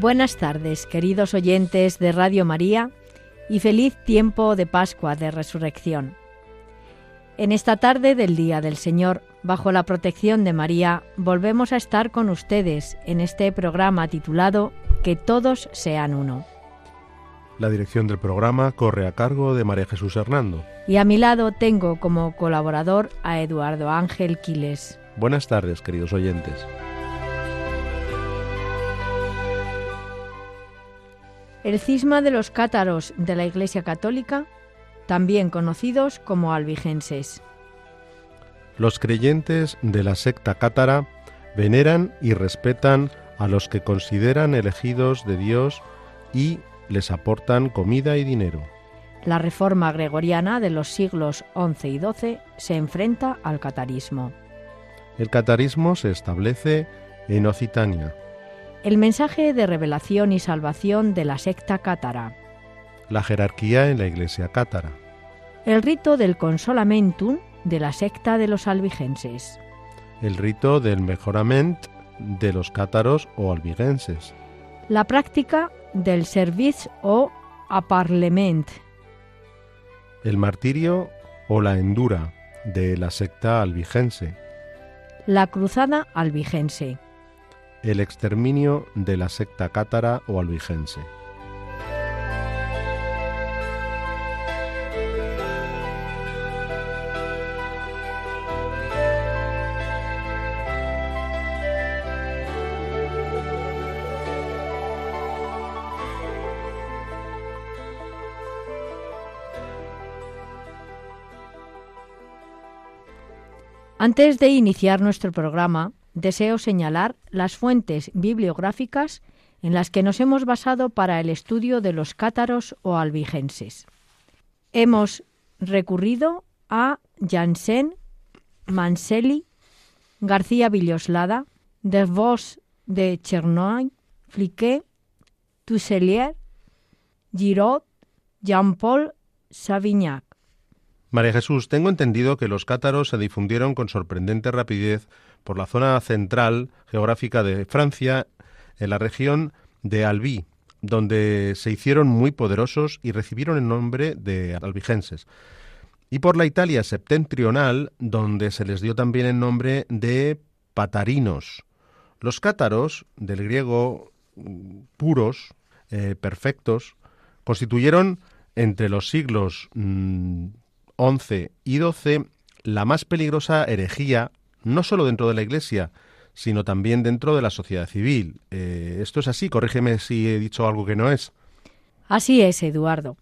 Buenas tardes, queridos oyentes de Radio María, y feliz tiempo de Pascua de Resurrección. En esta tarde del Día del Señor, bajo la protección de María, volvemos a estar con ustedes en este programa titulado Que todos sean uno. La dirección del programa corre a cargo de María Jesús Hernando. Y a mi lado tengo como colaborador a Eduardo Ángel Quiles. Buenas tardes, queridos oyentes. El cisma de los cátaros de la Iglesia Católica, también conocidos como albigenses. Los creyentes de la secta cátara veneran y respetan a los que consideran elegidos de Dios y les aportan comida y dinero. La reforma gregoriana de los siglos XI y XII se enfrenta al catarismo. El catarismo se establece en Occitania, el mensaje de revelación y salvación de la secta cátara. La jerarquía en la iglesia cátara. El rito del consolamentum de la secta de los albigenses. El rito del mejorament de los cátaros o albigenses. La práctica del service o aparlement. El martirio o la endura de la secta albigense. La cruzada albigense el exterminio de la secta cátara o albigense. Antes de iniciar nuestro programa, deseo señalar las fuentes bibliográficas en las que nos hemos basado para el estudio de los cátaros o albigenses. Hemos recurrido a Janssen, Manseli, García Villoslada, De Vos de Chernoy, Fliquet, Tusselier, Giraud, Jean-Paul Savignac. María Jesús, tengo entendido que los cátaros se difundieron con sorprendente rapidez por la zona central geográfica de Francia, en la región de Albi, donde se hicieron muy poderosos y recibieron el nombre de albigenses. Y por la Italia septentrional, donde se les dio también el nombre de patarinos. Los cátaros, del griego puros, eh, perfectos, constituyeron entre los siglos XI mm, y XII la más peligrosa herejía no solo dentro de la Iglesia, sino también dentro de la sociedad civil. Eh, ¿Esto es así? Corrígeme si he dicho algo que no es. Así es, Eduardo.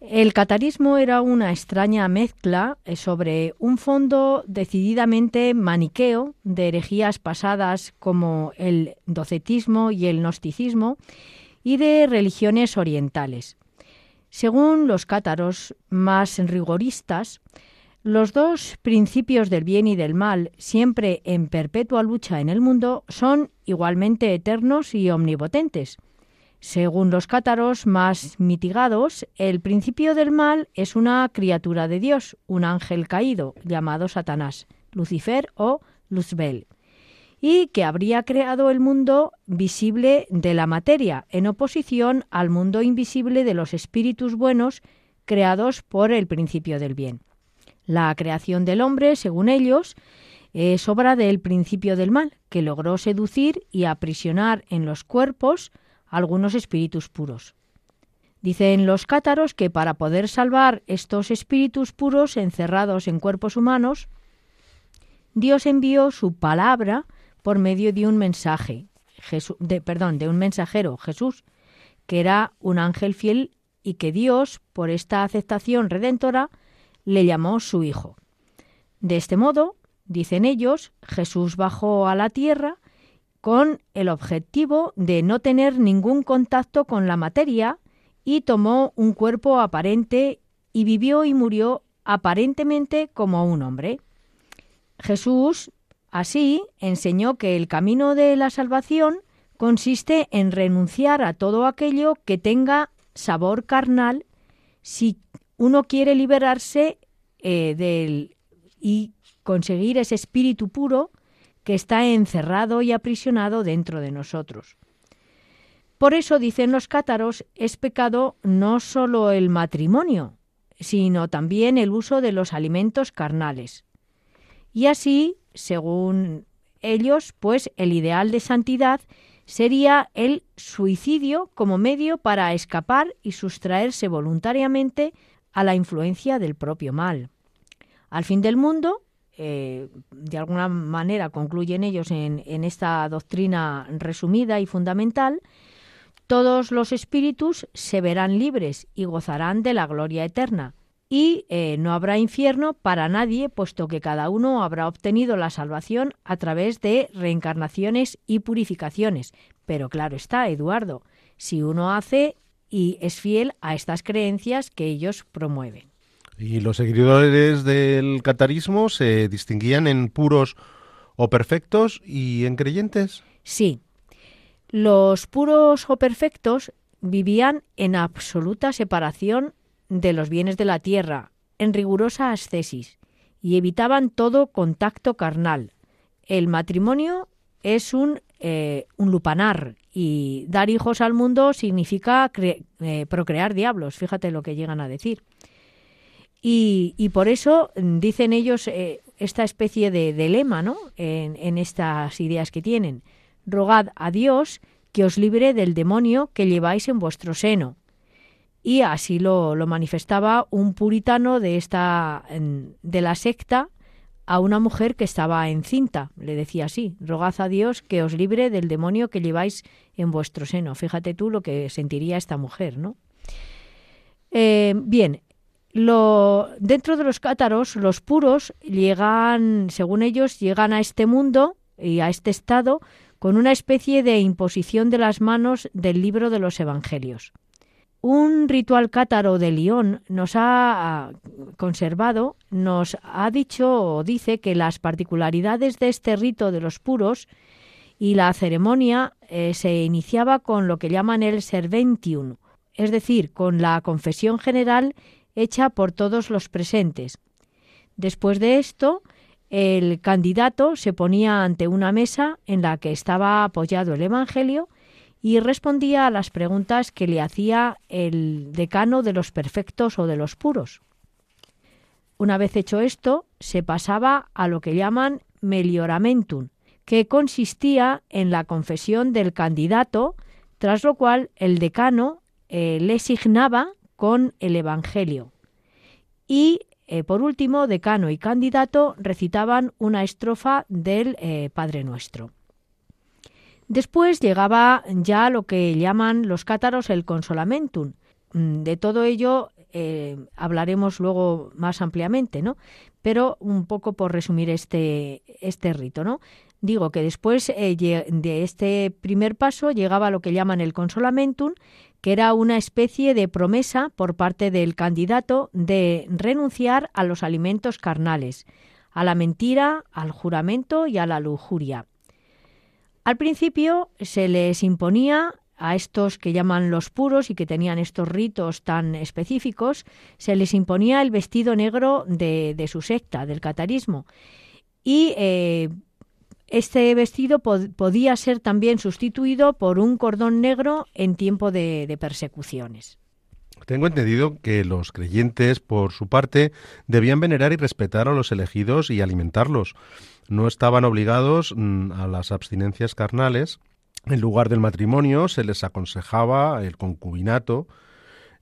El catarismo era una extraña mezcla eh, sobre un fondo decididamente maniqueo de herejías pasadas como el docetismo y el gnosticismo y de religiones orientales. Según los cátaros más rigoristas, los dos principios del bien y del mal, siempre en perpetua lucha en el mundo, son igualmente eternos y omnipotentes. Según los cátaros más mitigados, el principio del mal es una criatura de Dios, un ángel caído, llamado Satanás, Lucifer o Luzbel, y que habría creado el mundo visible de la materia, en oposición al mundo invisible de los espíritus buenos creados por el principio del bien. La creación del hombre, según ellos, es obra del principio del mal, que logró seducir y aprisionar en los cuerpos algunos espíritus puros. Dicen los cátaros que para poder salvar estos espíritus puros encerrados en cuerpos humanos, Dios envió su palabra por medio de un mensaje, de, perdón, de un mensajero, Jesús, que era un ángel fiel y que Dios, por esta aceptación redentora, le llamó su hijo. De este modo, dicen ellos, Jesús bajó a la tierra con el objetivo de no tener ningún contacto con la materia y tomó un cuerpo aparente y vivió y murió aparentemente como un hombre. Jesús, así, enseñó que el camino de la salvación consiste en renunciar a todo aquello que tenga sabor carnal si uno quiere liberarse eh, del y conseguir ese espíritu puro que está encerrado y aprisionado dentro de nosotros. Por eso, dicen los cátaros, es pecado no solo el matrimonio, sino también el uso de los alimentos carnales. Y así, según ellos, pues el ideal de santidad sería el suicidio como medio para escapar y sustraerse voluntariamente a la influencia del propio mal. Al fin del mundo, eh, de alguna manera concluyen ellos en, esta doctrina resumida y fundamental, todos los espíritus se verán libres y gozarán de la gloria eterna. Y eh, no habrá infierno para nadie, puesto que cada uno habrá obtenido la salvación a través de reencarnaciones y purificaciones. Pero claro está, Eduardo, si uno hace y es fiel a estas creencias que ellos promueven. ¿Y los seguidores del catarismo se distinguían en puros o perfectos y en creyentes? Sí, los puros o perfectos vivían en absoluta separación de los bienes de la tierra, en rigurosa ascesis, y evitaban todo contacto carnal. El matrimonio es un, eh, un lupanar y dar hijos al mundo significa eh, procrear diablos, fíjate lo que llegan a decir. Y, por eso dicen ellos eh, esta especie de, lema ¿no? en, en estas ideas que tienen rogad a Dios que os libre del demonio que lleváis en vuestro seno. Y así lo, lo manifestaba un puritano de esta de la secta a una mujer que estaba encinta. Le decía así, rogad a Dios que os libre del demonio que lleváis en vuestro seno. Fíjate tú lo que sentiría esta mujer, ¿no? Eh, bien, lo, dentro de los cátaros, los puros llegan, según ellos, llegan a este mundo y a este estado con una especie de imposición de las manos del libro de los Evangelios. Un ritual cátaro de Lyon nos ha conservado, nos ha dicho o dice que las particularidades de este rito de los puros y la ceremonia eh, se iniciaba con lo que llaman el serventium, es decir, con la confesión general hecha por todos los presentes. Después de esto, el candidato se ponía ante una mesa en la que estaba apoyado el Evangelio y respondía a las preguntas que le hacía el decano de los perfectos o de los puros. Una vez hecho esto, se pasaba a lo que llaman melioramentum, que consistía en la confesión del candidato, tras lo cual el decano eh, le signaba con el Evangelio. Y eh, por último, decano y candidato recitaban una estrofa del eh, Padre Nuestro. Después llegaba ya lo que llaman los cátaros el consolamentum. Mm, de todo ello eh, hablaremos luego más ampliamente, ¿no? Pero un poco por resumir este, este rito, ¿no? Digo que después de este primer paso llegaba lo que llaman el consolamentum, que era una especie de promesa por parte del candidato de renunciar a los alimentos carnales, a la mentira, al juramento y a la lujuria. Al principio se les imponía a estos que llaman los puros y que tenían estos ritos tan específicos, se les imponía el vestido negro de, su secta, del catarismo. Y eh, este vestido podía ser también sustituido por un cordón negro en tiempo de, persecuciones. Tengo entendido que los creyentes, por su parte, debían venerar y respetar a los elegidos y alimentarlos. No estaban obligados mm, a las abstinencias carnales. En lugar del matrimonio se les aconsejaba el concubinato,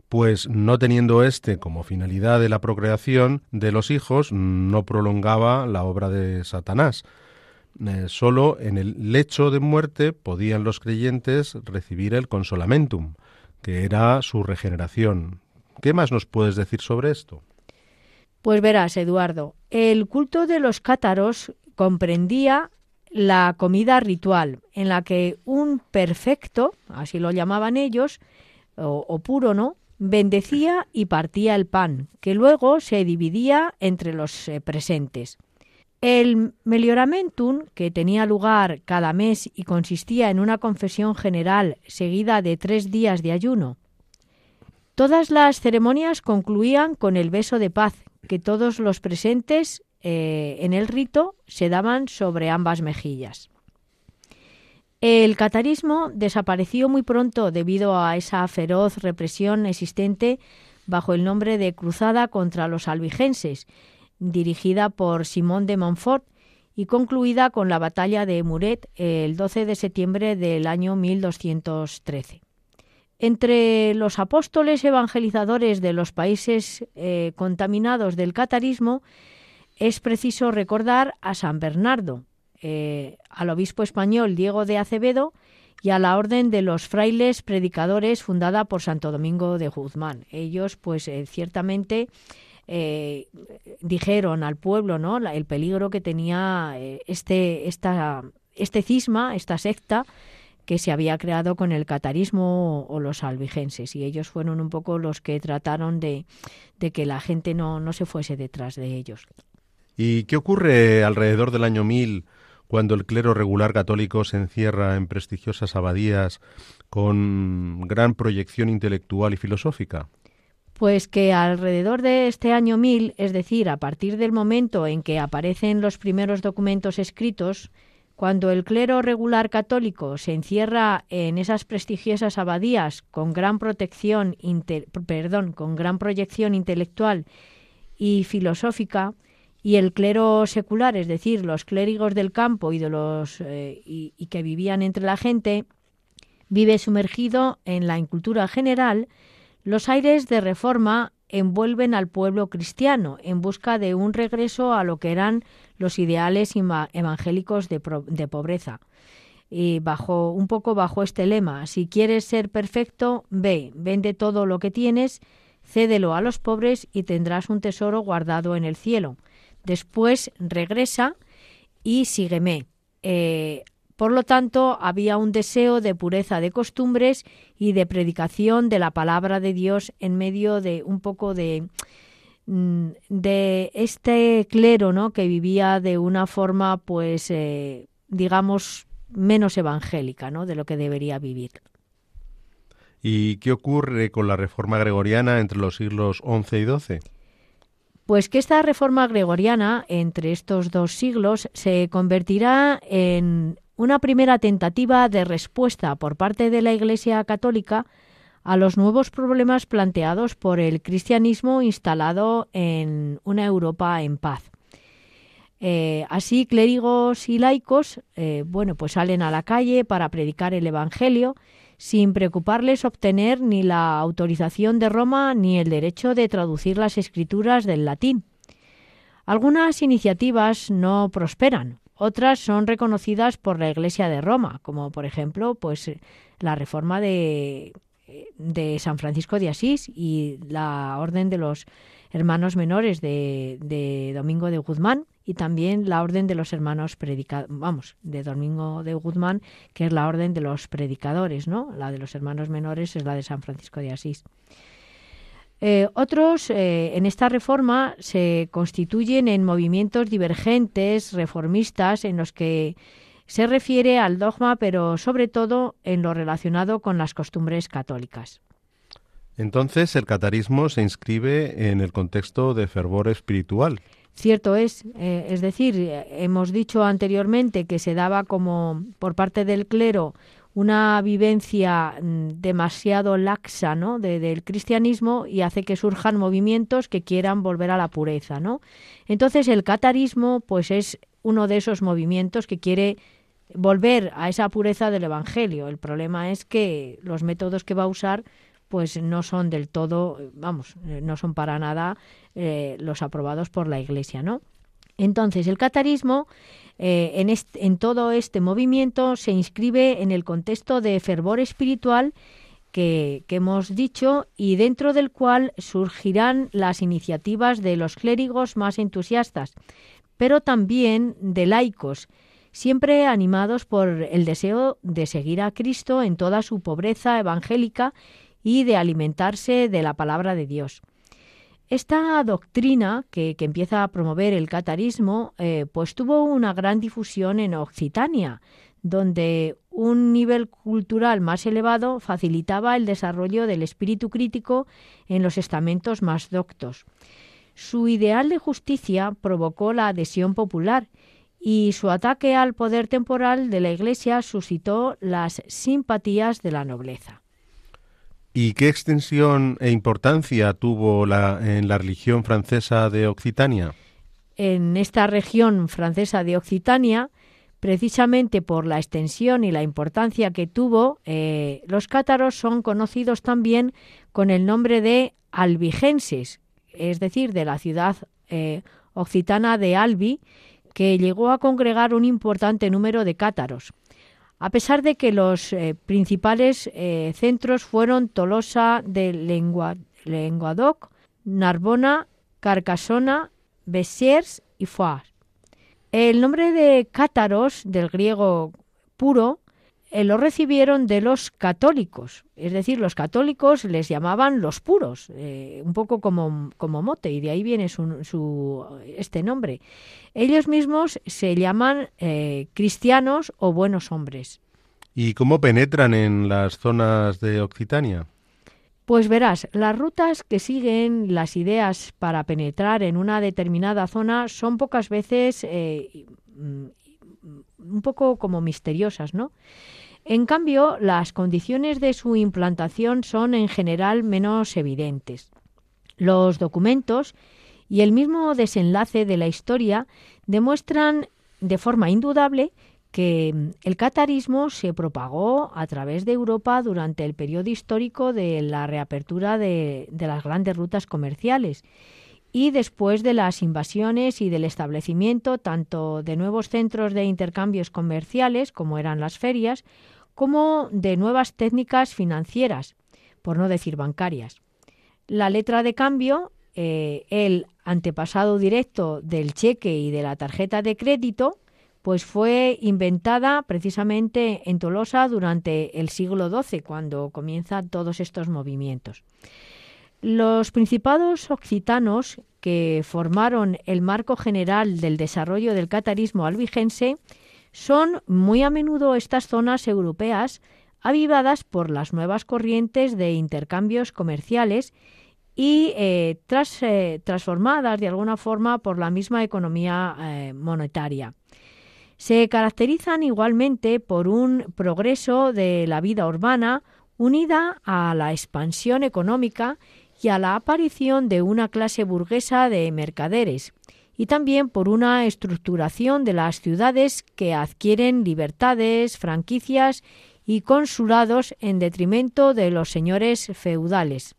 pues no teniendo éste como finalidad de la procreación de los hijos, no prolongaba la obra de Satanás. Eh, solo en el lecho de muerte podían los creyentes recibir el consolamentum, que era su regeneración. ¿Qué más nos puedes decir sobre esto? Pues verás, Eduardo, el culto de los cátaros comprendía la comida ritual, en la que un perfecto, así lo llamaban ellos, o, puro, ¿no? Bendecía y partía el pan, que luego se dividía entre los eh, presentes. El melioramentum, que tenía lugar cada mes y consistía en una confesión general seguida de tres días de ayuno. Todas las ceremonias concluían con el beso de paz, que todos los presentes eh, en el rito se daban sobre ambas mejillas. El catarismo desapareció muy pronto debido a esa feroz represión existente bajo el nombre de Cruzada contra los albigenses, dirigida por Simón de Montfort y concluida con la batalla de Muret el 12 de septiembre del año 1213. Entre los apóstoles evangelizadores de los países eh, contaminados del catarismo es preciso recordar a San Bernardo, eh, al obispo español Diego de Acevedo y a la Orden de los Frailes Predicadores fundada por Santo Domingo de Guzmán. Ellos, pues, eh, ciertamente dijeron al pueblo, ¿no? el peligro que tenía este, esta, este cisma, esta secta que se había creado con el catarismo o, los albigenses y ellos fueron un poco los que trataron de, que la gente no, no se fuese detrás de ellos. ¿Y qué ocurre alrededor del año 1000 cuando el clero regular católico se encierra en prestigiosas abadías con gran proyección intelectual y filosófica? Pues que alrededor de este año 1000, es decir, a partir del momento en que aparecen los primeros documentos escritos, cuando el clero regular católico se encierra en esas prestigiosas abadías con gran protección, perdón, con gran proyección intelectual y filosófica, y el clero secular, es decir, los clérigos del campo y de los eh, y, que vivían entre la gente, vive sumergido en la incultura general, los aires de reforma envuelven al pueblo cristiano en busca de un regreso a lo que eran los ideales evangélicos de, pobreza. Y bajo un poco bajo este lema, si quieres ser perfecto, ve, vende todo lo que tienes, cédelo a los pobres y tendrás un tesoro guardado en el cielo. Después regresa y sígueme. Eh, por lo tanto, había un deseo de pureza de costumbres y de predicación de la palabra de Dios en medio de un poco de Mm, de este clero, ¿no? Que vivía de una forma, pues, eh, digamos, menos evangélica, ¿no? De lo que debería vivir. ¿Y qué ocurre con la reforma gregoriana entre los siglos XI y XII? Pues que esta reforma gregoriana entre estos dos siglos se convertirá en una primera tentativa de respuesta por parte de la Iglesia católica a los nuevos problemas planteados por el cristianismo instalado en una Europa en paz. Eh, así, clérigos y laicos, eh, bueno, pues salen a la calle para predicar el Evangelio sin preocuparles obtener ni la autorización de Roma ni el derecho de traducir las escrituras del latín. Algunas iniciativas no prosperan, otras son reconocidas por la Iglesia de Roma, como por ejemplo, pues la reforma de de San Francisco de Asís y la Orden de los Hermanos Menores de, Domingo de Guzmán y también la Orden de los Hermanos Predicadores, vamos, de Domingo de Guzmán, que es la Orden de los Predicadores, ¿no? La de los Hermanos Menores es la de San Francisco de Asís. Eh, otros eh, en esta reforma se constituyen en movimientos divergentes, reformistas, en los que se refiere al dogma, pero sobre todo en lo relacionado con las costumbres católicas. Entonces, el catarismo se inscribe en el contexto de fervor espiritual. Cierto es, eh, es decir, hemos dicho anteriormente que se daba como por parte del clero una vivencia mm, demasiado laxa ¿no? del cristianismo y hace que surjan movimientos que quieran volver a la pureza. ¿no? Entonces el catarismo pues es uno de esos movimientos que quiere volver a esa pureza del Evangelio. El problema es que los métodos que va a usar pues no son del todo, vamos, eh, no son para nada eh, los aprobados por la Iglesia, ¿no? Entonces, el catarismo eh, en, todo este movimiento se inscribe en el contexto de fervor espiritual que, hemos dicho y dentro del cual surgirán las iniciativas de los clérigos más entusiastas, pero también de laicos siempre animados por el deseo de seguir a Cristo en toda su pobreza evangélica y de alimentarse de la palabra de Dios. Esta doctrina que, empieza a promover el catarismo, eh, pues tuvo una gran difusión en Occitania, donde un nivel cultural más elevado facilitaba el desarrollo del espíritu crítico en los estamentos más doctos. Su ideal de justicia provocó la adhesión popular y su ataque al poder temporal de la Iglesia suscitó las simpatías de la nobleza. ¿Y qué extensión e importancia tuvo la, en la religión francesa de Occitania? En esta región francesa de Occitania, precisamente por la extensión y la importancia que tuvo, eh, los cátaros son conocidos también con el nombre de albigenses, es decir, de la ciudad eh, occitana de Albi, que llegó a congregar un importante número de cátaros. A pesar de que los eh, principales centros fueron Tolosa de Lenguadoc, Narbona, Carcassona, Bessiers y Foix. El nombre de cátaros, del griego puro, eh, lo recibieron de los católicos, es decir, los católicos les llamaban los puros, eh, un poco como, como, mote, y de ahí viene su, este nombre. Ellos mismos se llaman eh, cristianos o buenos hombres. ¿Y cómo penetran en las zonas de Occitania? Pues verás, las rutas que siguen las ideas para penetrar en una determinada zona son pocas veces eh, mm, un poco como misteriosas, ¿no? En cambio, las condiciones de su implantación son en general menos evidentes. Los documentos y el mismo desenlace de la historia demuestran de forma indudable que mm, el catarismo se propagó a través de Europa durante el periodo histórico de la reapertura de, las grandes rutas comerciales y después de las invasiones y del establecimiento tanto de nuevos centros de intercambios comerciales, como eran las ferias, como de nuevas técnicas financieras, por no decir bancarias. La letra de cambio, eh, el antepasado directo del cheque y de la tarjeta de crédito, pues fue inventada precisamente en Tolosa durante el siglo XII, cuando comienzan todos estos movimientos. Los principados occitanos que formaron el marco general del desarrollo del catarismo albigense son muy a menudo estas zonas europeas avivadas por las nuevas corrientes de intercambios comerciales y eh, eh, transformadas de alguna forma por la misma economía eh, monetaria. Se caracterizan igualmente por un progreso de la vida urbana unida a la expansión económica y a la aparición de una clase burguesa de mercaderes, y también por una estructuración de las ciudades que adquieren libertades, franquicias y consulados en detrimento de los señores feudales.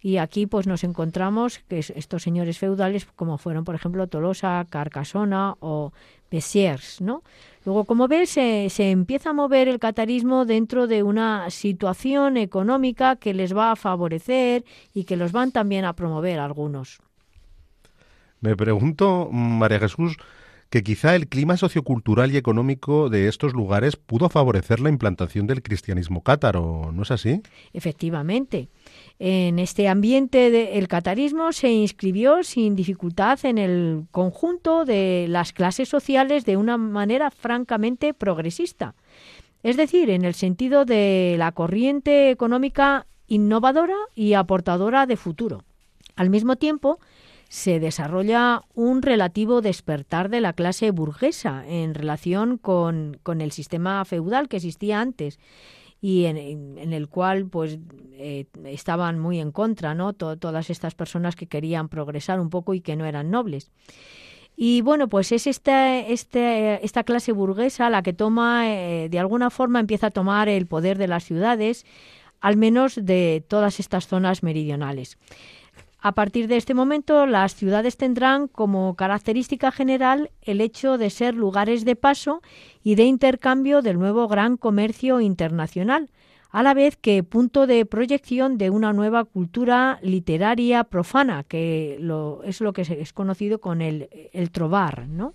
Y aquí pues nos encontramos que estos señores feudales, como fueron por ejemplo Tolosa, Carcasona o Bessiers, ¿no? Luego, como ves, se empieza a mover el catarismo dentro de una situación económica que les va a favorecer y que los van también a promover algunos. Me pregunto, María Jesús, que quizá el clima sociocultural y económico de estos lugares pudo favorecer la implantación del cristianismo cátaro, ¿no es así? Efectivamente. En este ambiente el catarismo se inscribió sin dificultad en el conjunto de las clases sociales de una manera francamente progresista, es decir, en el sentido de la corriente económica innovadora y aportadora de futuro. Al mismo tiempo, se desarrolla un relativo despertar de la clase burguesa en relación con, el sistema feudal que existía antes y en, el cual pues eh, estaban muy en contra no todas estas personas que querían progresar un poco y que no eran nobles. Y bueno pues es esta este, esta clase burguesa la que toma eh, de alguna forma empieza a tomar el poder de las ciudades al menos de todas estas zonas meridionales a partir de este momento, las ciudades tendrán como característica general el hecho de ser lugares de paso y de intercambio del nuevo gran comercio internacional, a la vez que punto de proyección de una nueva cultura literaria profana, que es lo que es conocido con el, el trovar, ¿no?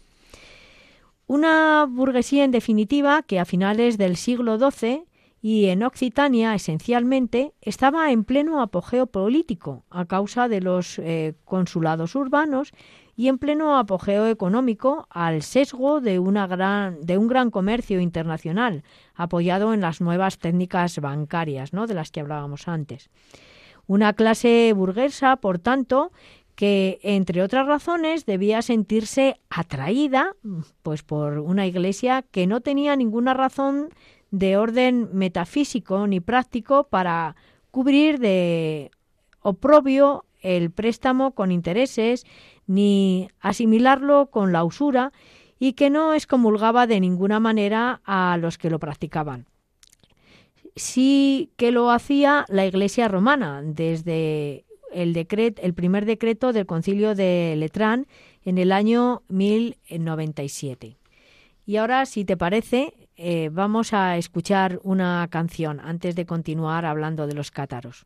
Una burguesía en definitiva que a finales del siglo XII y en Occitania esencialmente estaba en pleno apogeo político a causa de los eh, consulados urbanos y en pleno apogeo económico al sesgo de, una gran, de un gran comercio internacional apoyado en las nuevas técnicas bancarias ¿no? de las que hablábamos antes. Una clase burguesa, por tanto, que entre otras razones debía sentirse atraída pues por una iglesia que no tenía ninguna razón de orden metafísico ni práctico para cubrir de oprobio el préstamo con intereses ni asimilarlo con la usura y que no excomulgaba de ninguna manera a los que lo practicaban. Sí que lo hacía la Iglesia romana desde el, decreto, el primer decreto del concilio de Letrán en el año 1097. Y ahora, si te parece, eh, vamos a escuchar una canción antes de continuar hablando de los cátaros.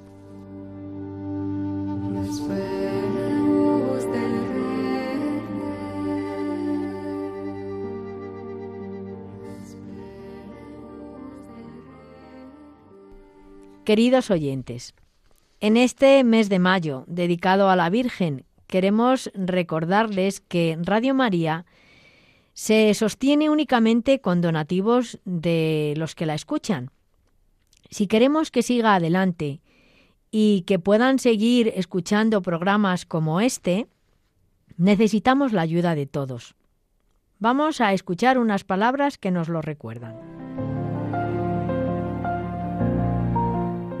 Queridos oyentes, en este mes de mayo dedicado a la Virgen, queremos recordarles que Radio María se sostiene únicamente con donativos de los que la escuchan. Si queremos que siga adelante y que puedan seguir escuchando programas como este, necesitamos la ayuda de todos. Vamos a escuchar unas palabras que nos lo recuerdan.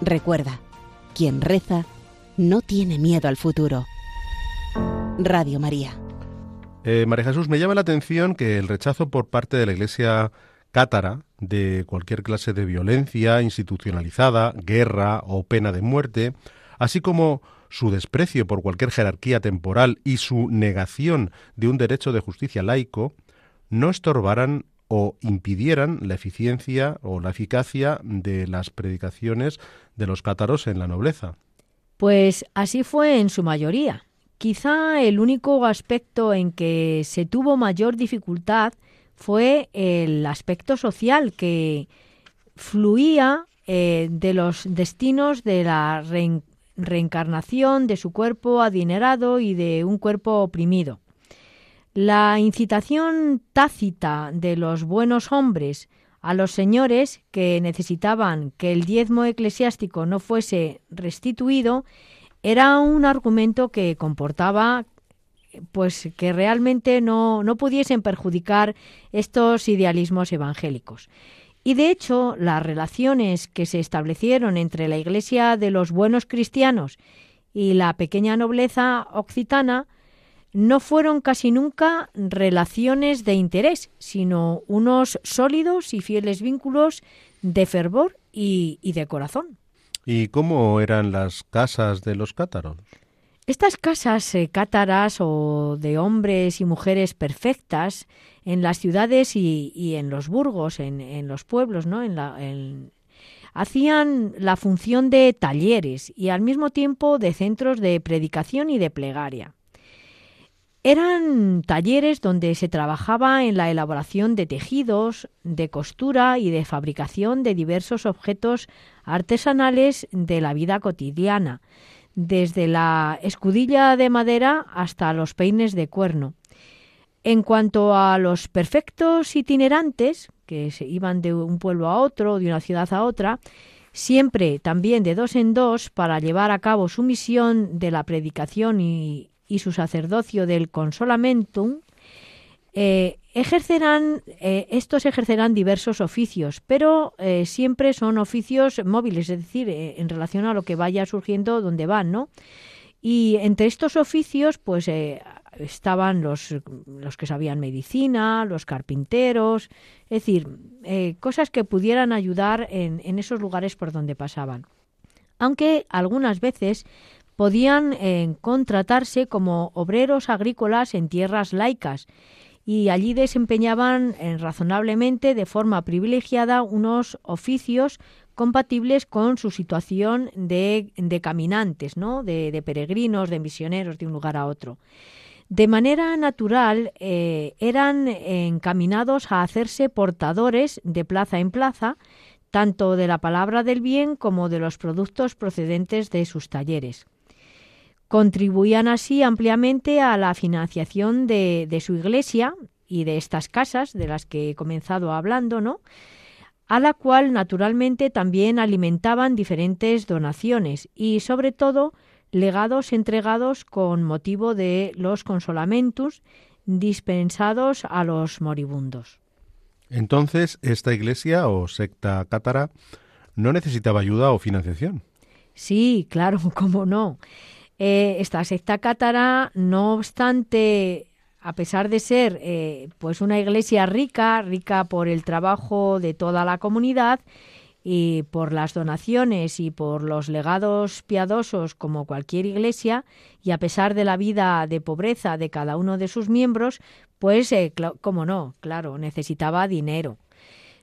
Recuerda, quien reza no tiene miedo al futuro. Radio María. Eh, María Jesús, me llama la atención que el rechazo por parte de la Iglesia cátara de cualquier clase de violencia institucionalizada, guerra o pena de muerte, así como su desprecio por cualquier jerarquía temporal y su negación de un derecho de justicia laico, no estorbaran o impidieran la eficiencia o la eficacia de las predicaciones de los cátaros en la nobleza. Pues así fue en su mayoría, Quizá el único aspecto en que se tuvo mayor dificultad fue el aspecto social que fluía eh, de los destinos de la reencarnación de su cuerpo adinerado y de un cuerpo oprimido. La incitación tácita de los buenos hombres a los señores que necesitaban que el diezmo eclesiástico no fuese restituido era un argumento que comportaba pues que realmente no, no pudiesen perjudicar estos idealismos evangélicos. Y de hecho, las relaciones que se establecieron entre la Iglesia de los buenos cristianos y la pequeña nobleza occitana no fueron casi nunca relaciones de interés, sino unos sólidos y fieles vínculos de fervor y, de corazón. ¿Y cómo eran las casas de los cátaros? Estas casas eh, cátaras o de hombres y mujeres perfectas en las ciudades y, en los burgos, en, los pueblos, ¿no? En hacían la función de talleres y al mismo tiempo de centros de predicación y de plegaria. Eran talleres donde se trabajaba en la elaboración de tejidos, de costura y de fabricación de diversos objetos artesanales de la vida cotidiana, desde la escudilla de madera hasta los peines de cuerno. En cuanto a los perfectos itinerantes, que se iban de un pueblo a otro, de una ciudad a otra, siempre también de dos en dos para llevar a cabo su misión de la predicación y, su sacerdocio del consolamentum, eh, ejercerán, eh, estos ejercerán diversos oficios, pero eh, siempre son oficios móviles, es decir, en relación a lo que vaya surgiendo donde van, ¿no? Y entre estos oficios, pues estaban los, los que sabían medicina, los carpinteros, es decir, cosas que pudieran ayudar en, en, esos lugares por donde pasaban. Aunque algunas veces podían eh, contratarse como obreros agrícolas en tierras laicas y allí desempeñaban eh, razonablemente de forma privilegiada unos oficios compatibles con su situación de, de caminantes, ¿no? de, peregrinos, de misioneros de un lugar a otro. De manera natural eh, eran encaminados a hacerse portadores de plaza en plaza, tanto de la palabra del bien como de los productos procedentes de sus talleres. Contribuían así ampliamente a la financiación de, de su iglesia y de estas casas de las que he comenzado hablando, ¿no? a la cual naturalmente también alimentaban diferentes donaciones y sobre todo legados entregados con motivo de los consolamentus dispensados a los moribundos. Entonces, esta iglesia o secta cátara no necesitaba ayuda o financiación. Sí, claro, cómo no. Eh, esta secta cátara, no obstante, a pesar de ser eh, pues una iglesia rica, rica por el trabajo de toda la comunidad, y por las donaciones y por los legados piadosos como cualquier iglesia, y a pesar de la vida de pobreza de cada uno de sus miembros, pues, eh, como no, claro, necesitaba dinero.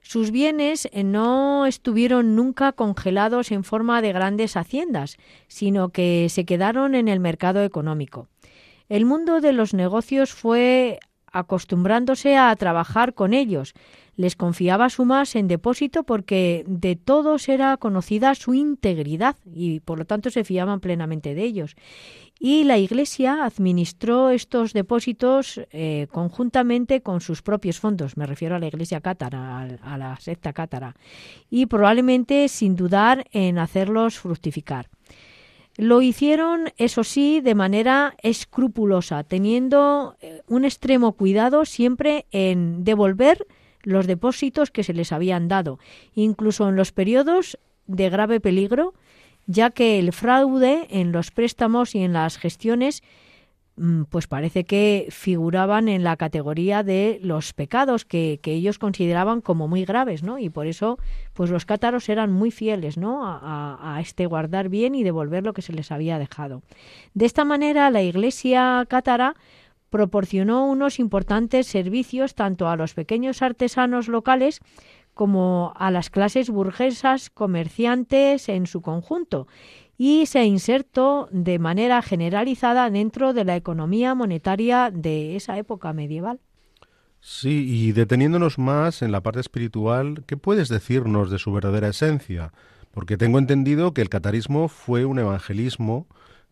Sus bienes eh, no estuvieron nunca congelados en forma de grandes haciendas, sino que se quedaron en el mercado económico. El mundo de los negocios fue acostumbrándose a trabajar con ellos, les confiaba sumas en depósito porque de todos era conocida su integridad y por lo tanto se fiaban plenamente de ellos. Y la Iglesia administró estos depósitos eh, conjuntamente con sus propios fondos, me refiero a la Iglesia cátara, a la secta cátara, y probablemente sin dudar en hacerlos fructificar. Lo hicieron, eso sí, de manera escrupulosa, teniendo eh, un extremo cuidado siempre en devolver los depósitos que se les habían dado, incluso en los periodos de grave peligro, ya que el fraude en los préstamos y en las gestiones mm, pues parece que figuraban en la categoría de los pecados que, ellos consideraban como muy graves, ¿no? Y por eso, pues los cátaros eran muy fieles, ¿no? A, a, este guardar bien y devolver lo que se les había dejado. De esta manera, la Iglesia cátara proporcionó unos importantes servicios tanto a los pequeños artesanos locales como a las clases burguesas comerciantes en su conjunto y se insertó de manera generalizada dentro de la economía monetaria de esa época medieval. Sí, y deteniéndonos más en la parte espiritual, ¿qué puedes decirnos de su verdadera esencia? Porque tengo entendido que el catarismo fue un evangelismo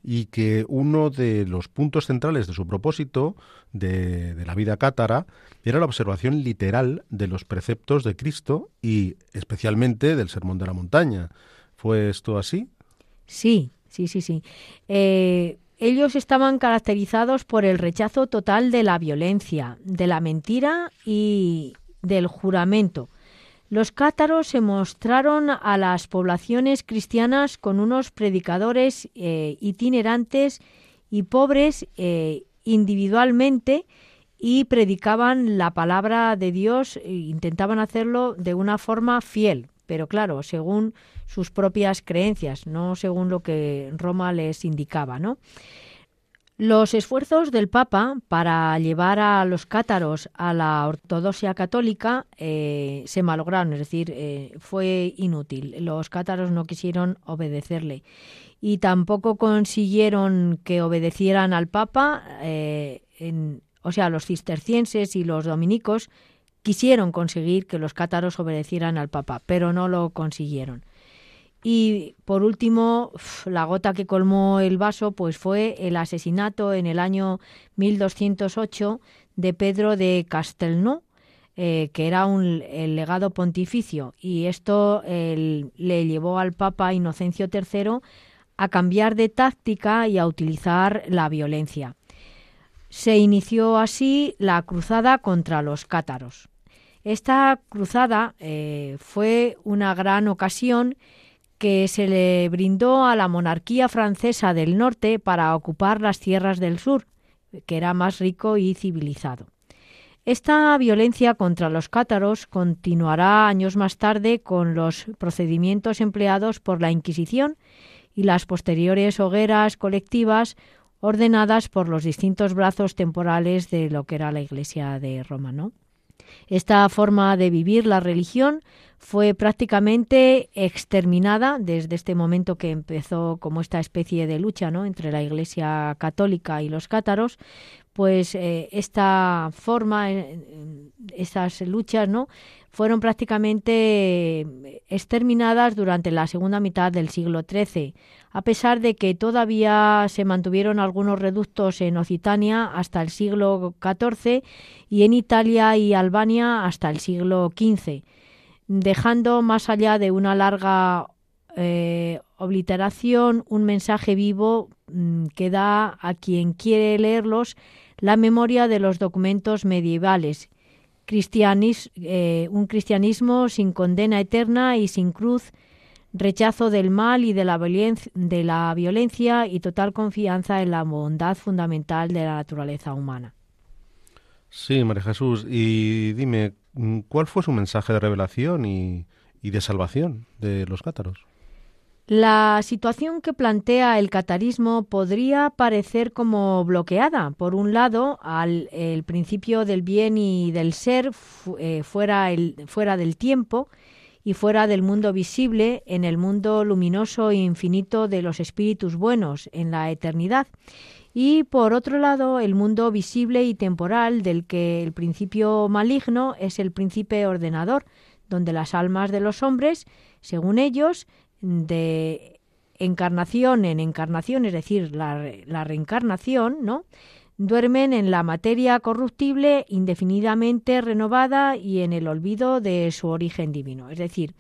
y que uno de los puntos centrales de su propósito de, la vida cátara era la observación literal de los preceptos de Cristo y especialmente del Sermón de la Montaña. ¿Fue esto así? Sí, sí, sí, sí. Eh, ellos estaban caracterizados por el rechazo total de la violencia, de la mentira y del juramento. Los cátaros se mostraron a las poblaciones cristianas con unos predicadores eh, itinerantes y pobres eh, individualmente y predicaban la palabra de Dios e intentaban hacerlo de una forma fiel, pero claro, según sus propias creencias, no según lo que Roma les indicaba, ¿no? Los esfuerzos del Papa para llevar a los cátaros a la ortodoxia católica eh, se malograron, es decir, eh, fue inútil. Los cátaros no quisieron obedecerle y tampoco consiguieron que obedecieran al Papa. Eh, o sea, los cistercienses y los dominicos quisieron conseguir que los cátaros obedecieran al Papa, pero no lo consiguieron. Y por último, la gota que colmó el vaso pues fue el asesinato en el año 1208 de Pedro de Castelnau, eh, que era un, el legado pontificio. Y esto le llevó al Papa Inocencio III a cambiar de táctica y a utilizar la violencia. Se inició así la cruzada contra los cátaros. Esta cruzada eh, fue una gran ocasión que se le brindó a la monarquía francesa del norte para ocupar las tierras del sur, que era más rico y civilizado. Esta violencia contra los cátaros continuará años más tarde con los procedimientos empleados por la Inquisición y las posteriores hogueras colectivas ordenadas por los distintos brazos temporales de lo que era la Iglesia de Roma. Esta forma de vivir la religión fue prácticamente exterminada desde este momento que empezó como esta especie de lucha ¿no? entre la Iglesia católica y los cátaros, pues eh, esta forma, eh, estas luchas, ¿no? fueron prácticamente exterminadas durante la segunda mitad del siglo XIII, a pesar de que todavía se mantuvieron algunos reductos en Occitania hasta el siglo XIV y en Italia y Albania hasta el siglo XV dejando más allá de una larga eh, obliteración un mensaje vivo mm, que da a quien quiere leerlos la memoria de los documentos medievales, eh, un cristianismo sin condena eterna y sin cruz, rechazo del mal y de la, de la violencia y total confianza en la bondad fundamental de la naturaleza humana. Sí, María Jesús, y dime, ¿Cuál fue su mensaje de revelación y, de salvación de los cátaros? La situación que plantea el catarismo podría parecer como bloqueada. Por un lado, al el principio del bien y del ser eh, fuera, el, fuera del tiempo y fuera del mundo visible, en el mundo luminoso e infinito de los espíritus buenos, en la eternidad y por otro lado el mundo visible y temporal del que el principio maligno es el príncipe ordenador, donde las almas de los hombres, según ellos, de encarnación en encarnación, es decir, la, reencarnación, ¿no? duermen en la materia corruptible indefinidamente renovada y en el olvido de su origen divino. Es decir,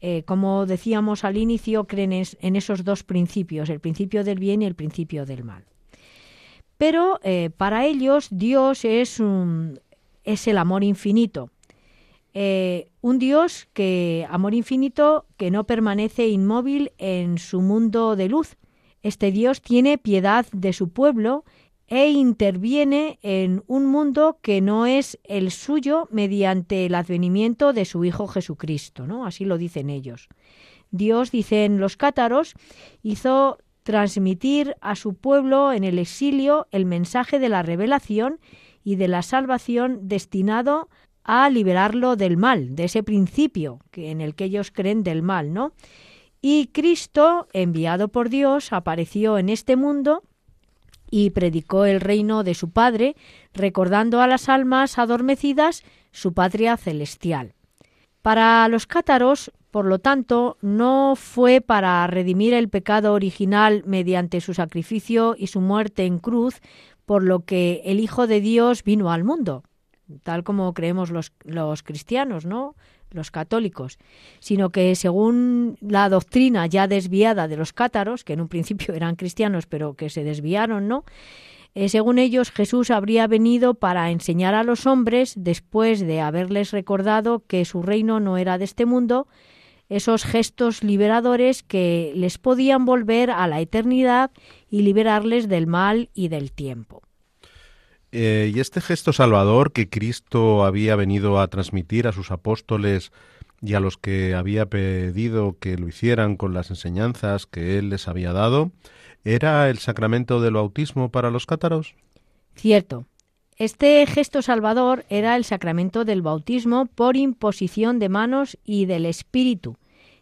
eh, como decíamos al inicio, creen en esos dos principios, el principio del bien y el principio del mal. Pero eh, para ellos Dios es, un, es el amor infinito. Eh, un Dios que, amor infinito, que no permanece inmóvil en su mundo de luz. Este Dios tiene piedad de su pueblo e interviene en un mundo que no es el suyo mediante el advenimiento de su Hijo Jesucristo, ¿no? Así lo dicen ellos. Dios, dicen los cátaros, hizo transmitir a su pueblo en el exilio el mensaje de la revelación y de la salvación destinado a liberarlo del mal, de ese principio que, en el que ellos creen del mal, ¿no? Y Cristo, enviado por Dios, apareció en este mundo y predicó el reino de su Padre, recordando a las almas adormecidas su patria celestial. Para los cátaros, por lo tanto, no fue para redimir el pecado original mediante su sacrificio y su muerte en cruz, por lo que el Hijo de Dios vino al mundo, tal como creemos los, los cristianos, ¿no? los católicos, sino que según la doctrina ya desviada de los cátaros, que en un principio eran cristianos pero que se desviaron, ¿no? Eh, según ellos, Jesús habría venido para enseñar a los hombres, después de haberles recordado que su reino no era de este mundo, esos gestos liberadores que les podían volver a la eternidad y liberarles del mal y del tiempo. Eh, y este gesto salvador que Cristo había venido a transmitir a sus apóstoles y a los que había pedido que lo hicieran con las enseñanzas que él les había dado, ¿era el sacramento del bautismo para los cátaros? Cierto. Este gesto salvador era el sacramento del bautismo por imposición de manos y del Espíritu,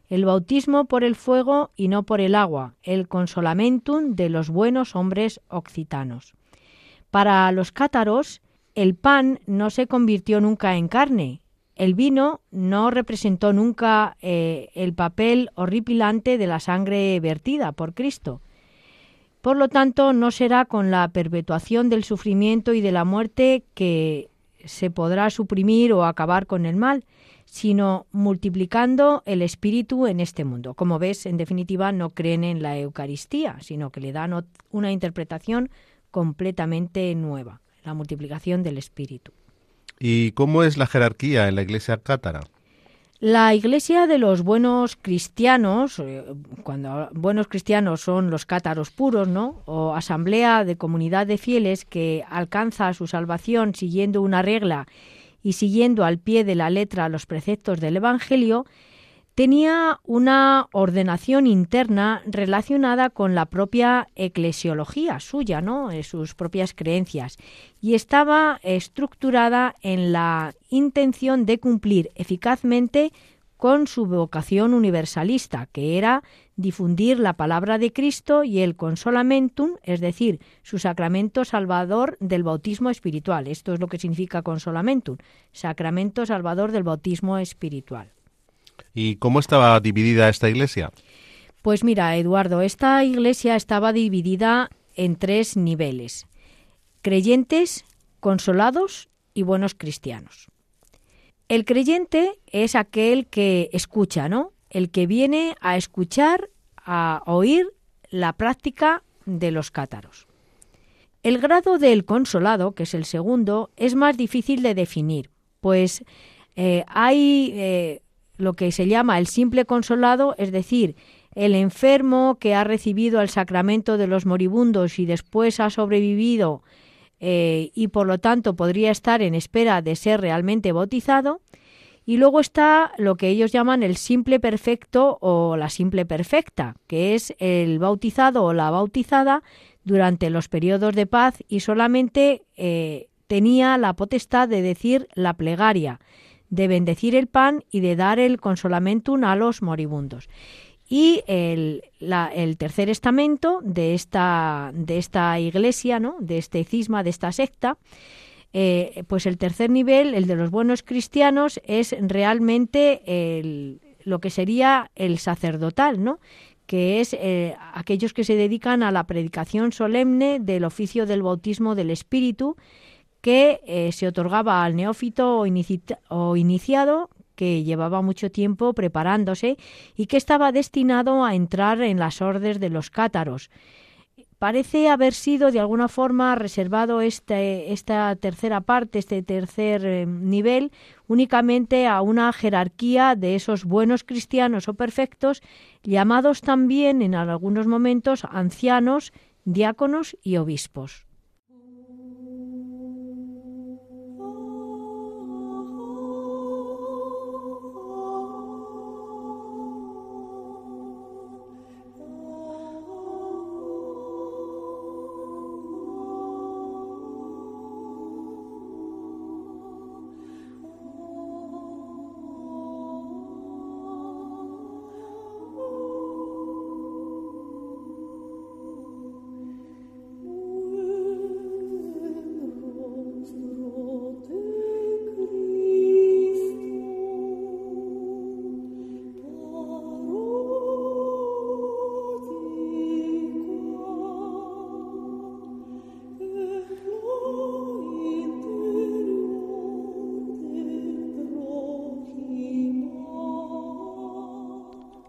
el bautismo por el fuego y no por el agua, el consolamentum de los buenos hombres occitanos. Para los cátaros, el pan no se convirtió nunca en carne. El vino no representó nunca eh, el papel horripilante de la sangre vertida por Cristo. Por lo tanto, no será con la perpetuación del sufrimiento y de la muerte que se podrá suprimir o acabar con el mal, sino multiplicando el espíritu en este mundo. Como ves, en definitiva, no creen en la Eucaristía, sino que le dan una interpretación completamente nueva, la multiplicación del espíritu. ¿Y cómo es la jerarquía en la iglesia cátara? La iglesia de los buenos cristianos, eh, cuando buenos cristianos son los cátaros puros, ¿no? O asamblea de comunidad de fieles que alcanza su salvación siguiendo una regla y siguiendo al pie de la letra los preceptos del Evangelio, tenía una ordenación interna relacionada con la propia eclesiología suya, ¿no? sus propias creencias, y estaba estructurada en la intención de cumplir eficazmente con su vocación universalista, que era difundir la palabra de Cristo y el consolamentum, es decir, su sacramento salvador del bautismo espiritual. Esto es lo que significa consolamentum, sacramento salvador del bautismo espiritual. ¿Y cómo estaba dividida esta iglesia? Pues mira, Eduardo, esta iglesia estaba dividida en tres niveles. Creyentes, consolados y buenos cristianos. El creyente es aquel que escucha, ¿no? El que viene a escuchar, a oír la práctica de los cátaros. El grado del consolado, que es el segundo, es más difícil de definir, pues eh, hay eh, lo que se llama el simple consolado, es decir, el enfermo que ha recibido el sacramento de los moribundos y después ha sobrevivido eh, y por lo tanto podría estar en espera de ser realmente bautizado. Y luego está lo que ellos llaman el simple perfecto o la simple perfecta, que es el bautizado o la bautizada durante los periodos de paz y solamente eh, tenía la potestad de decir la plegaria, de bendecir el pan y de dar el consolamentum a los moribundos. Y el, tercer estamento de esta, de esta iglesia, ¿no? de este cisma, de esta secta, eh, pues el tercer nivel, el de los buenos cristianos, es realmente el, lo que sería el sacerdotal, ¿no? que es eh, aquellos que se dedican a la predicación solemne del oficio del bautismo del Espíritu que eh, se otorgaba al neófito o, iniciado que llevaba mucho tiempo preparándose y que estaba destinado a entrar en las órdenes de los cátaros. Parece haber sido de alguna forma reservado este, esta tercera parte, este tercer eh, nivel, únicamente a una jerarquía de esos buenos cristianos o perfectos, llamados también en algunos momentos ancianos, diáconos y obispos.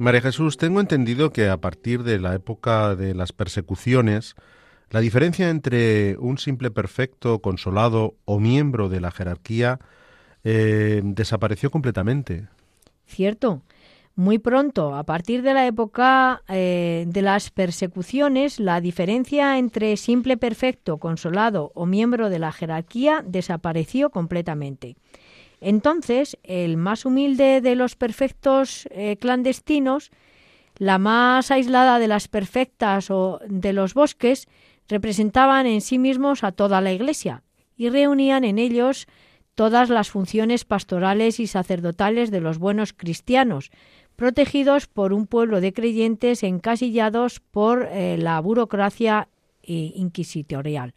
María Jesús, tengo entendido que a partir de la época de las persecuciones, la diferencia entre un simple perfecto, consolado o miembro de la jerarquía eh, desapareció completamente. Cierto. Muy pronto, a partir de la época eh, de las persecuciones, la diferencia entre simple perfecto, consolado o miembro de la jerarquía desapareció completamente. Entonces, el más humilde de los perfectos eh, clandestinos, la más aislada de las perfectas o de los bosques, representaban en sí mismos a toda la Iglesia y reunían en ellos todas las funciones pastorales y sacerdotales de los buenos cristianos, protegidos por un pueblo de creyentes encasillados por eh, la burocracia inquisitorial.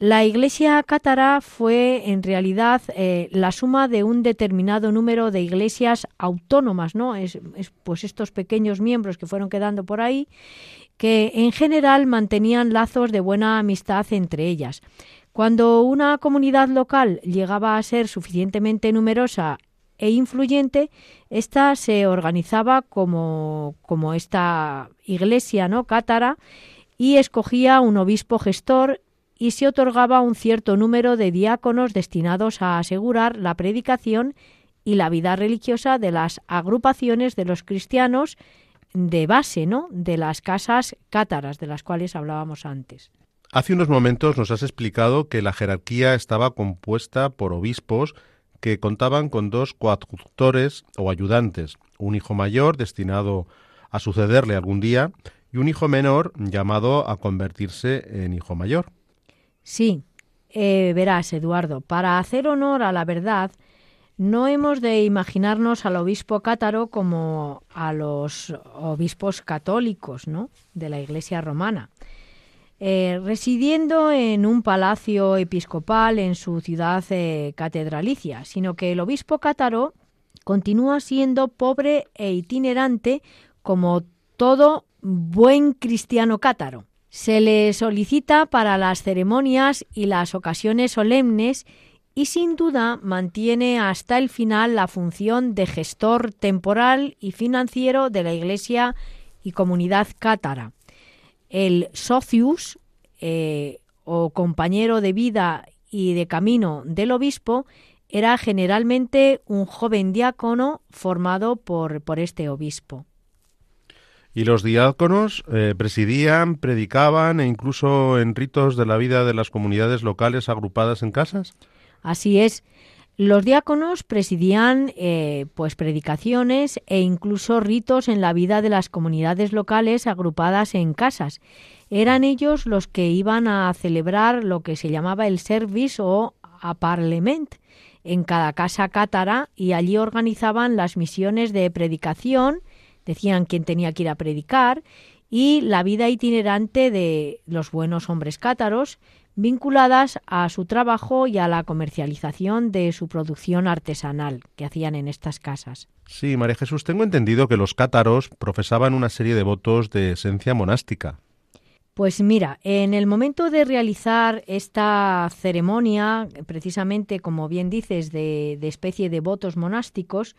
La iglesia cátara fue en realidad eh, la suma de un determinado número de iglesias autónomas, ¿no? Es, pues estos pequeños miembros que fueron quedando por ahí, que en general mantenían lazos de buena amistad entre ellas. Cuando una comunidad local llegaba a ser suficientemente numerosa e influyente, ésta se organizaba como, como esta iglesia ¿no? cátara y escogía un obispo gestor y se otorgaba un cierto número de diáconos destinados a asegurar la predicación y la vida religiosa de las agrupaciones de los cristianos de base, ¿no? de las casas cátaras de las cuales hablábamos antes. Hace unos momentos nos has explicado que la jerarquía estaba compuesta por obispos que contaban con dos coadjutores o ayudantes, un hijo mayor destinado a sucederle algún día y un hijo menor llamado a convertirse en hijo mayor. Sí, eh, verás, Eduardo, para hacer honor a la verdad, no hemos de imaginarnos al obispo cátaro como a los obispos católicos ¿no? de la Iglesia romana. Eh, residiendo en un palacio episcopal en su ciudad eh, catedralicia, sino que el obispo cátaro continúa siendo pobre e itinerante como todo buen cristiano cátaro. Se le solicita para las ceremonias y las ocasiones solemnes y sin duda mantiene hasta el final la función de gestor temporal y financiero de la Iglesia y comunidad cátara. El socius eh, o compañero de vida y de camino del obispo era generalmente un joven diácono formado por, por este obispo. Y los diáconos eh, presidían, predicaban e incluso en ritos de la vida de las comunidades locales agrupadas en casas. Así es. Los diáconos presidían eh, pues predicaciones e incluso ritos en la vida de las comunidades locales agrupadas en casas. Eran ellos los que iban a celebrar lo que se llamaba el service o a parlement en cada casa cátara y allí organizaban las misiones de predicación decían quién tenía que ir a predicar, y la vida itinerante de los buenos hombres cátaros, vinculadas a su trabajo y a la comercialización de su producción artesanal que hacían en estas casas. Sí, María Jesús, tengo entendido que los cátaros profesaban una serie de votos de esencia monástica. Pues mira, en el momento de realizar esta ceremonia, precisamente como bien dices, de, de especie de votos monásticos,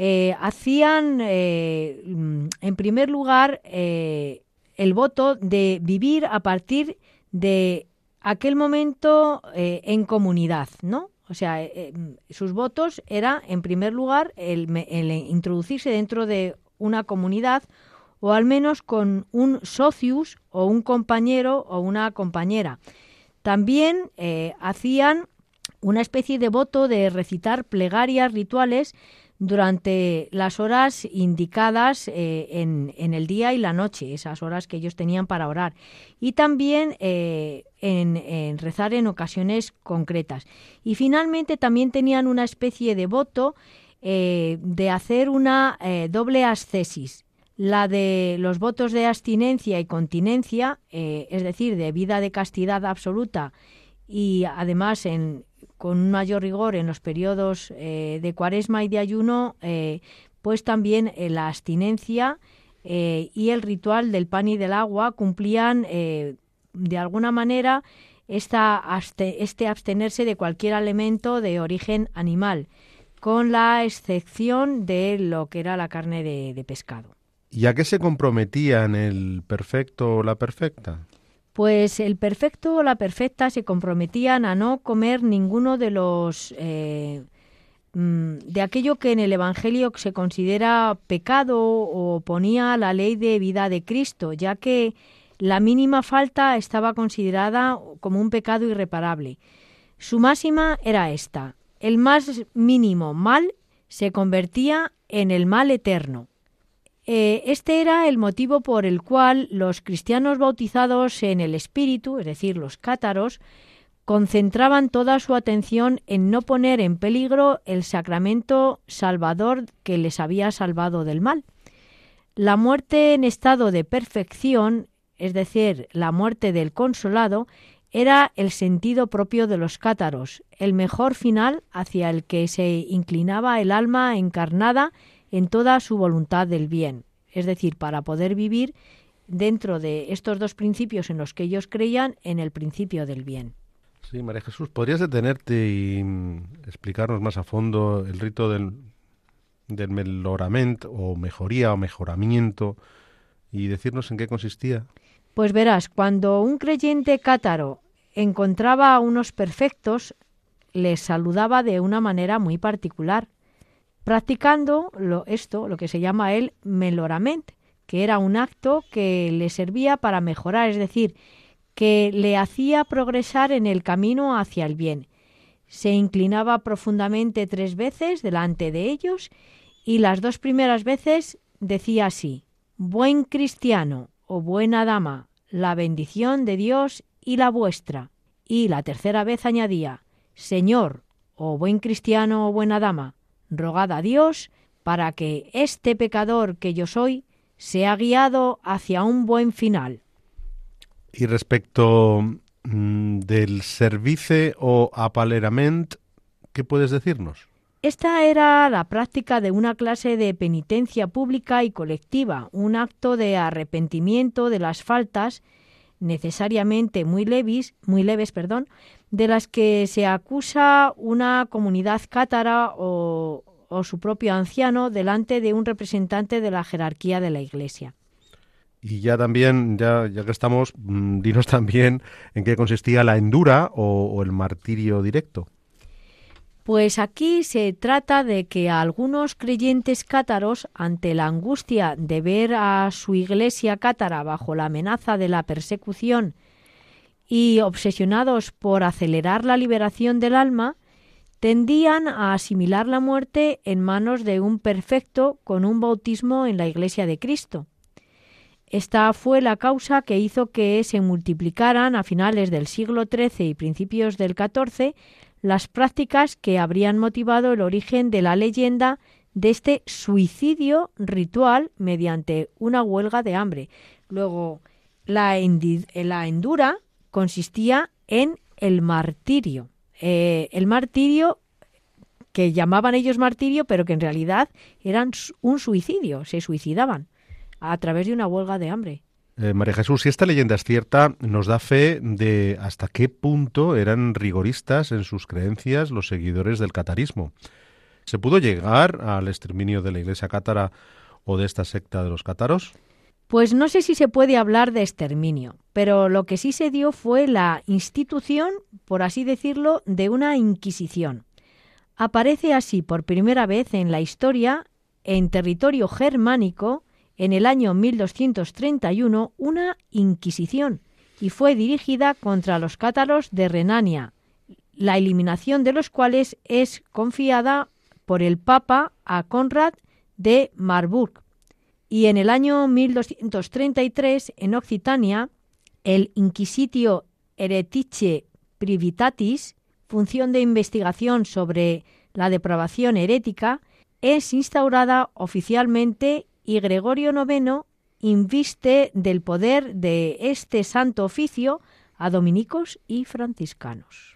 eh, hacían, eh, en primer lugar, eh, el voto de vivir a partir de aquel momento en comunidad, ¿no? O sea, sus votos era, en primer lugar, el, introducirse dentro de una comunidad o al menos con un socius o un compañero o una compañera. También hacían una especie de voto de recitar plegarias rituales durante las horas indicadas eh, en, el día y la noche, esas horas que ellos tenían para orar, y también eh, en, rezar en ocasiones concretas. Y finalmente también tenían una especie de voto eh, de hacer una doble ascesis, la de los votos de abstinencia y continencia, es decir, de vida de castidad absoluta y además en, con un mayor rigor en los periodos eh, de cuaresma y de ayuno, eh, pues también eh, la abstinencia y el ritual del pan y del agua cumplían de alguna manera esta, este abstenerse de cualquier alimento de origen animal, con la excepción de lo que era la carne de, de pescado. ¿Y a qué se comprometían el perfecto o la perfecta? Pues el perfecto o la perfecta se comprometían a no comer ninguno de los eh, mm, de aquello que en el Evangelio se considera pecado o ponía la ley de vida de Cristo, ya que la mínima falta estaba considerada como un pecado irreparable. Su máxima era esta: el más mínimo mal se convertía en el mal eterno. Eh, este era el motivo por el cual los cristianos bautizados en el Espíritu, es decir, los cátaros, concentraban toda su atención en no poner en peligro el sacramento salvador que les había salvado del mal. La muerte en estado de perfección, es decir, la muerte del consolado, era el sentido propio de los cátaros, el mejor final hacia el que se inclinaba el alma encarnada en toda su voluntad del bien, es decir, para poder vivir dentro de estos dos principios en los que ellos creían, en el principio del bien. Sí, María Jesús, ¿podrías detenerte y mm, explicarnos más a fondo el rito del, del meloramiento o mejoría o mejoramiento y decirnos en qué consistía? Pues verás, cuando un creyente cátaro encontraba a unos perfectos, les saludaba de una manera muy particular practicando lo, esto, lo que se llama el melorament, que era un acto que le servía para mejorar, es decir, que le hacía progresar en el camino hacia el bien. Se inclinaba profundamente tres veces delante de ellos y las dos primeras veces decía así, Buen cristiano o buena dama, la bendición de Dios y la vuestra. Y la tercera vez añadía, Señor o buen cristiano o buena dama, rogad a Dios para que este pecador que yo soy sea guiado hacia un buen final. Y respecto mm, del service o apalerament, ¿qué puedes decirnos? Esta era la práctica de una clase de penitencia pública y colectiva, un acto de arrepentimiento de las faltas necesariamente muy leves, muy leves, perdón, de las que se acusa una comunidad cátara o, su propio anciano delante de un representante de la jerarquía de la Iglesia. Y ya también, ya, ya que estamos, mm, dinos también en qué consistía la endura o, el martirio directo. Pues aquí se trata de que algunos creyentes cátaros, ante la angustia de ver a su iglesia cátara bajo la amenaza de la persecución y obsesionados por acelerar la liberación del alma, tendían a asimilar la muerte en manos de un perfecto con un bautismo en la Iglesia de Cristo. Esta fue la causa que hizo que se multiplicaran a finales del siglo XIII y principios del XIV las prácticas que habrían motivado el origen de la leyenda de este suicidio ritual mediante una huelga de hambre. Luego, la, la endura consistía en el martirio. Eh, el martirio que llamaban ellos martirio, pero que en realidad eran un suicidio, se suicidaban a través de una huelga de hambre. Eh, María Jesús, si esta leyenda es cierta, nos da fe de hasta qué punto eran rigoristas en sus creencias los seguidores del catarismo. ¿Se pudo llegar al exterminio de la iglesia cátara o de esta secta de los cátaros? Pues no sé si se puede hablar de exterminio, pero lo que sí se dio fue la institución, por así decirlo, de una Inquisición. Aparece así por primera vez en la historia, en territorio germánico, en el año 1231, una Inquisición, y fue dirigida contra los cátaros de Renania, la eliminación de los cuales es confiada por el Papa a Conrad de Marburg. Y en el año 1233, en Occitania, el Inquisitio Heretice Privitatis, función de investigación sobre la depravación herética, es instaurada oficialmente y Gregorio IX inviste del poder de este santo oficio a dominicos y franciscanos.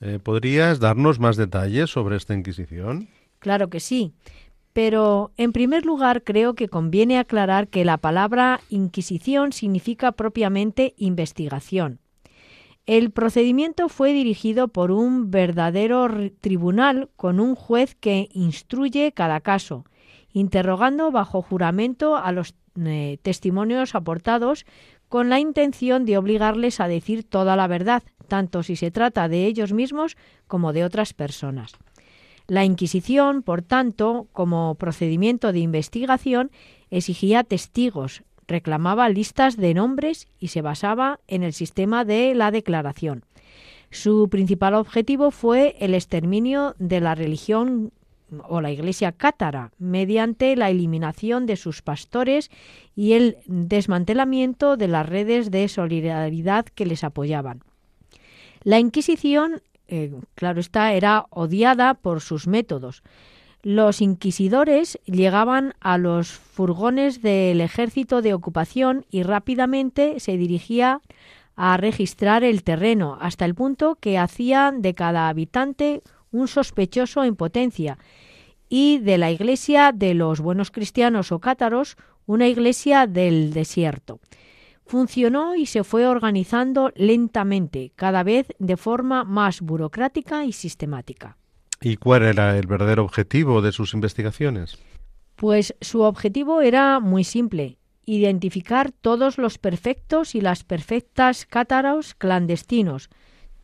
Eh, ¿Podrías darnos más detalles sobre esta Inquisición? Claro que sí, pero en primer lugar creo que conviene aclarar que la palabra Inquisición significa propiamente investigación. El procedimiento fue dirigido por un verdadero tribunal con un juez que instruye cada caso, interrogando bajo juramento a los eh, testimonios aportados con la intención de obligarles a decir toda la verdad, tanto si se trata de ellos mismos como de otras personas. La Inquisición, por tanto, como procedimiento de investigación, exigía testigos, reclamaba listas de nombres y se basaba en el sistema de la declaración. Su principal objetivo fue el exterminio de la religión o la Iglesia cátara mediante la eliminación de sus pastores y el desmantelamiento de las redes de solidaridad que les apoyaban. La Inquisición, eh, claro está, era odiada por sus métodos. Los inquisidores llegaban a los furgones del ejército de ocupación y rápidamente se dirigía a registrar el terreno, hasta el punto que hacían de cada habitante un sospechoso en potencia, y de la iglesia de los buenos cristianos o cátaros una iglesia del desierto. Funcionó y se fue organizando lentamente, cada vez de forma más burocrática y sistemática. ¿Y cuál era el verdadero objetivo de sus investigaciones? Pues su objetivo era muy simple, identificar todos los perfectos y las perfectas cátaros clandestinos,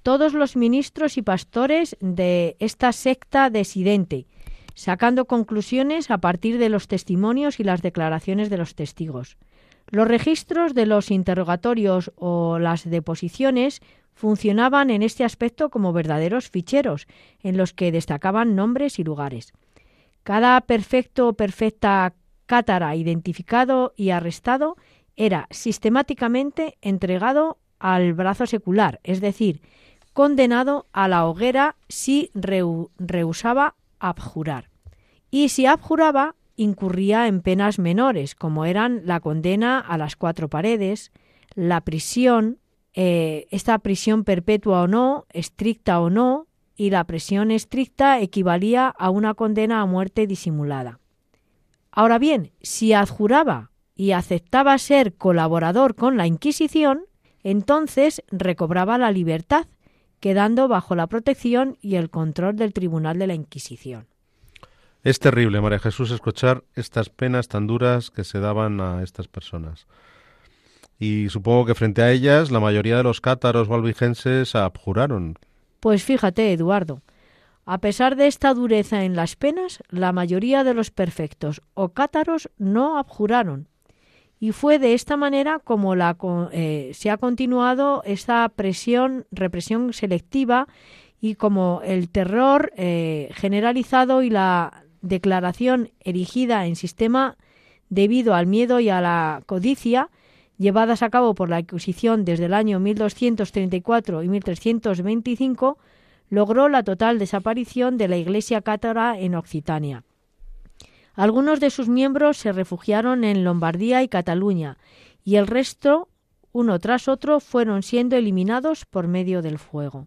todos los ministros y pastores de esta secta desidente, sacando conclusiones a partir de los testimonios y las declaraciones de los testigos. Los registros de los interrogatorios o las deposiciones funcionaban en este aspecto como verdaderos ficheros, en los que destacaban nombres y lugares. Cada perfecto o perfecta cátara identificado y arrestado era sistemáticamente entregado al brazo secular, es decir, condenado a la hoguera si rehusaba abjurar. Y si abjuraba, incurría en penas menores, como eran la condena a las cuatro paredes, la prisión, eh, esta prisión perpetua o no, estricta o no, y la prisión estricta equivalía a una condena a muerte disimulada. Ahora bien, si adjuraba y aceptaba ser colaborador con la Inquisición, entonces recobraba la libertad, quedando bajo la protección y el control del Tribunal de la Inquisición. Es terrible, María Jesús, escuchar estas penas tan duras que se daban a estas personas. Y supongo que frente a ellas la mayoría de los cátaros valvigenses abjuraron. Pues fíjate, Eduardo, a pesar de esta dureza en las penas, la mayoría de los perfectos o cátaros no abjuraron, y fue de esta manera como la, eh, se ha continuado esta presión, represión selectiva y como el terror eh, generalizado y la declaración erigida en sistema debido al miedo y a la codicia llevadas a cabo por la Inquisición desde el año 1234 y 1325, logró la total desaparición de la Iglesia cátara en Occitania. Algunos de sus miembros se refugiaron en Lombardía y Cataluña, y el resto, uno tras otro, fueron siendo eliminados por medio del fuego.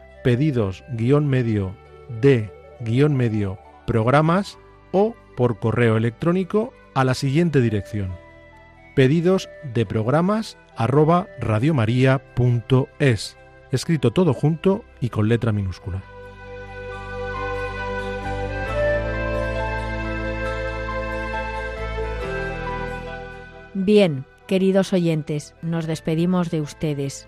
pedidos guion medio de guion medio programas o por correo electrónico a la siguiente dirección pedidos de programas arroba escrito todo junto y con letra minúscula. Bien, queridos oyentes, nos despedimos de ustedes.